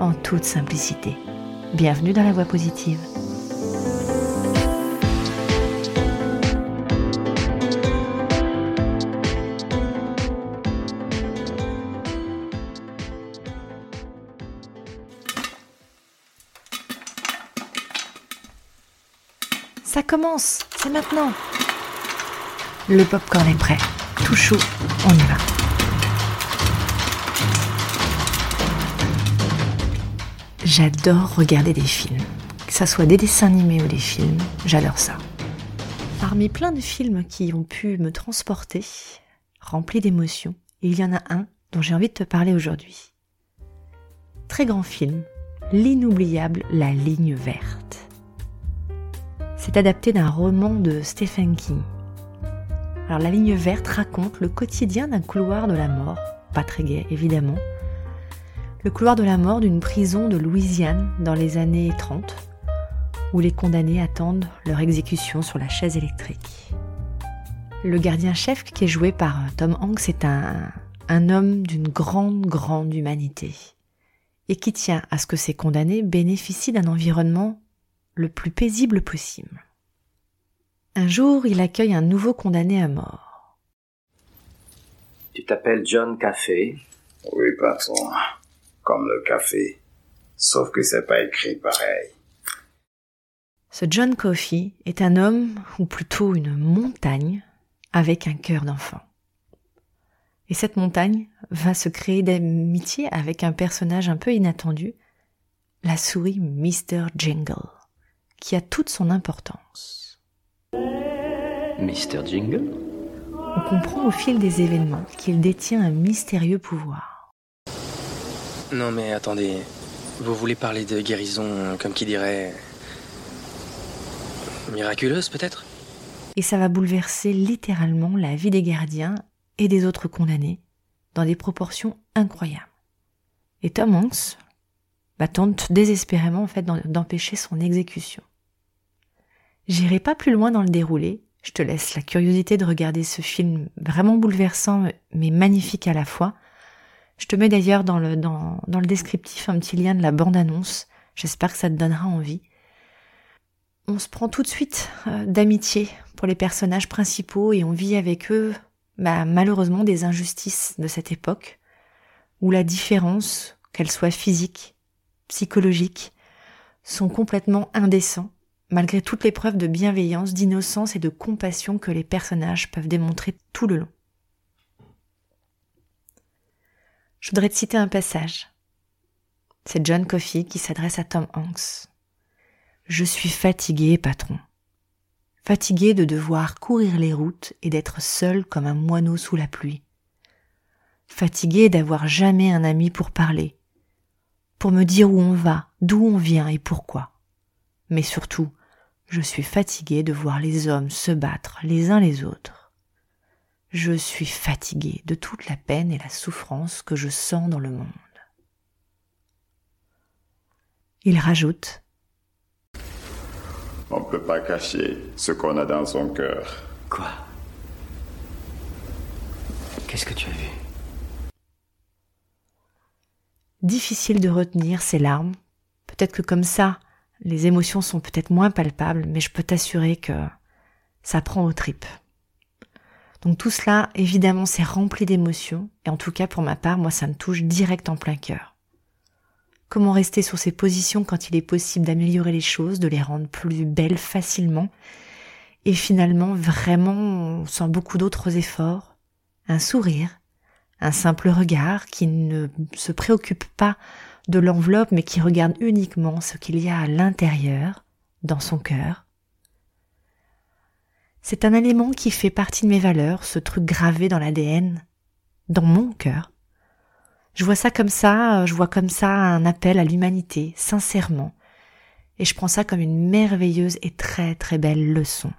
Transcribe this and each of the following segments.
en toute simplicité. Bienvenue dans la voie positive. Ça commence, c'est maintenant. Le popcorn est prêt, tout chaud, on y va. J'adore regarder des films, que ça soit des dessins animés ou des films, j'adore ça. Parmi plein de films qui ont pu me transporter, remplis d'émotions, il y en a un dont j'ai envie de te parler aujourd'hui. Très grand film, l'inoubliable La ligne verte. C'est adapté d'un roman de Stephen King. Alors la ligne verte raconte le quotidien d'un couloir de la mort, pas très gai évidemment, le couloir de la mort d'une prison de Louisiane dans les années 30, où les condamnés attendent leur exécution sur la chaise électrique. Le gardien-chef qui est joué par Tom Hanks est un, un homme d'une grande, grande humanité et qui tient à ce que ces condamnés bénéficient d'un environnement le plus paisible possible. Un jour, il accueille un nouveau condamné à mort. Tu t'appelles John Café Oui, patron. Comme le café. Sauf que c'est pas écrit pareil. Ce John Coffey est un homme, ou plutôt une montagne, avec un cœur d'enfant. Et cette montagne va se créer d'amitié avec un personnage un peu inattendu, la souris Mr. Jingle qui a toute son importance. Mr. Jingle? On comprend au fil des événements qu'il détient un mystérieux pouvoir. Non mais attendez, vous voulez parler de guérison, comme qui dirait... miraculeuse peut-être? Et ça va bouleverser littéralement la vie des gardiens et des autres condamnés dans des proportions incroyables. Et Tom Hanks bah, tente désespérément en fait d'empêcher son exécution. J'irai pas plus loin dans le déroulé. Je te laisse la curiosité de regarder ce film vraiment bouleversant mais magnifique à la fois. Je te mets d'ailleurs dans le, dans, dans le descriptif un petit lien de la bande-annonce. J'espère que ça te donnera envie. On se prend tout de suite euh, d'amitié pour les personnages principaux et on vit avec eux bah, malheureusement des injustices de cette époque où la différence, qu'elle soit physique, psychologique, sont complètement indécents malgré toutes les preuves de bienveillance, d'innocence et de compassion que les personnages peuvent démontrer tout le long. Je voudrais te citer un passage. C'est John Coffey qui s'adresse à Tom Hanks. Je suis fatigué, patron. Fatigué de devoir courir les routes et d'être seul comme un moineau sous la pluie. Fatigué d'avoir jamais un ami pour parler, pour me dire où on va, d'où on vient et pourquoi. Mais surtout, je suis fatigué de voir les hommes se battre les uns les autres. Je suis fatigué de toute la peine et la souffrance que je sens dans le monde. Il rajoute On ne peut pas cacher ce qu'on a dans son cœur. Quoi? Qu'est-ce que tu as vu? Difficile de retenir ses larmes. Peut-être que comme ça, les émotions sont peut-être moins palpables, mais je peux t'assurer que ça prend aux tripes. Donc tout cela, évidemment, c'est rempli d'émotions, et en tout cas pour ma part, moi, ça me touche direct en plein cœur. Comment rester sur ces positions quand il est possible d'améliorer les choses, de les rendre plus belles facilement, et finalement, vraiment, sans beaucoup d'autres efforts, un sourire, un simple regard qui ne se préoccupe pas de l'enveloppe, mais qui regarde uniquement ce qu'il y a à l'intérieur, dans son cœur. C'est un élément qui fait partie de mes valeurs, ce truc gravé dans l'ADN, dans mon cœur. Je vois ça comme ça, je vois comme ça un appel à l'humanité, sincèrement. Et je prends ça comme une merveilleuse et très très belle leçon.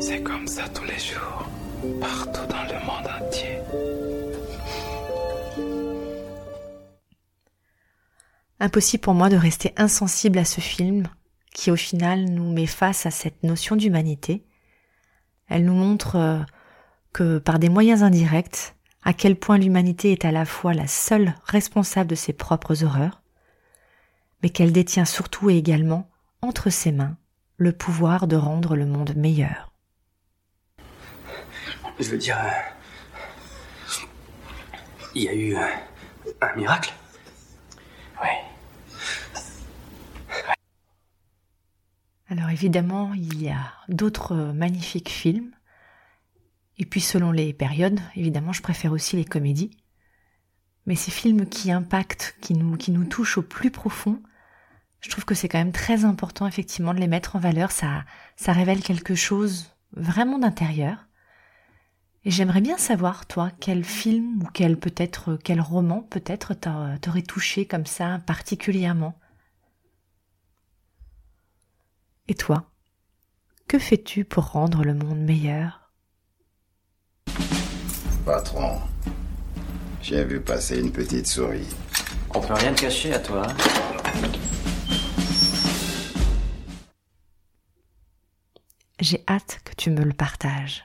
C'est comme ça tous les jours, partout dans le monde entier. Impossible pour moi de rester insensible à ce film qui au final nous met face à cette notion d'humanité. Elle nous montre euh, que par des moyens indirects, à quel point l'humanité est à la fois la seule responsable de ses propres horreurs, mais qu'elle détient surtout et également entre ses mains le pouvoir de rendre le monde meilleur. Je veux dire, euh, il y a eu un miracle? Oui. Évidemment, il y a d'autres magnifiques films. Et puis selon les périodes, évidemment, je préfère aussi les comédies. Mais ces films qui impactent, qui nous, qui nous touchent au plus profond, je trouve que c'est quand même très important effectivement de les mettre en valeur. Ça, ça révèle quelque chose vraiment d'intérieur. Et j'aimerais bien savoir, toi, quel film ou quel peut-être quel roman peut-être t'aurait touché comme ça particulièrement. Et toi, que fais-tu pour rendre le monde meilleur? Patron, j'ai vu passer une petite souris. On peut rien te cacher à toi. hein? J'ai hâte que tu me le partages.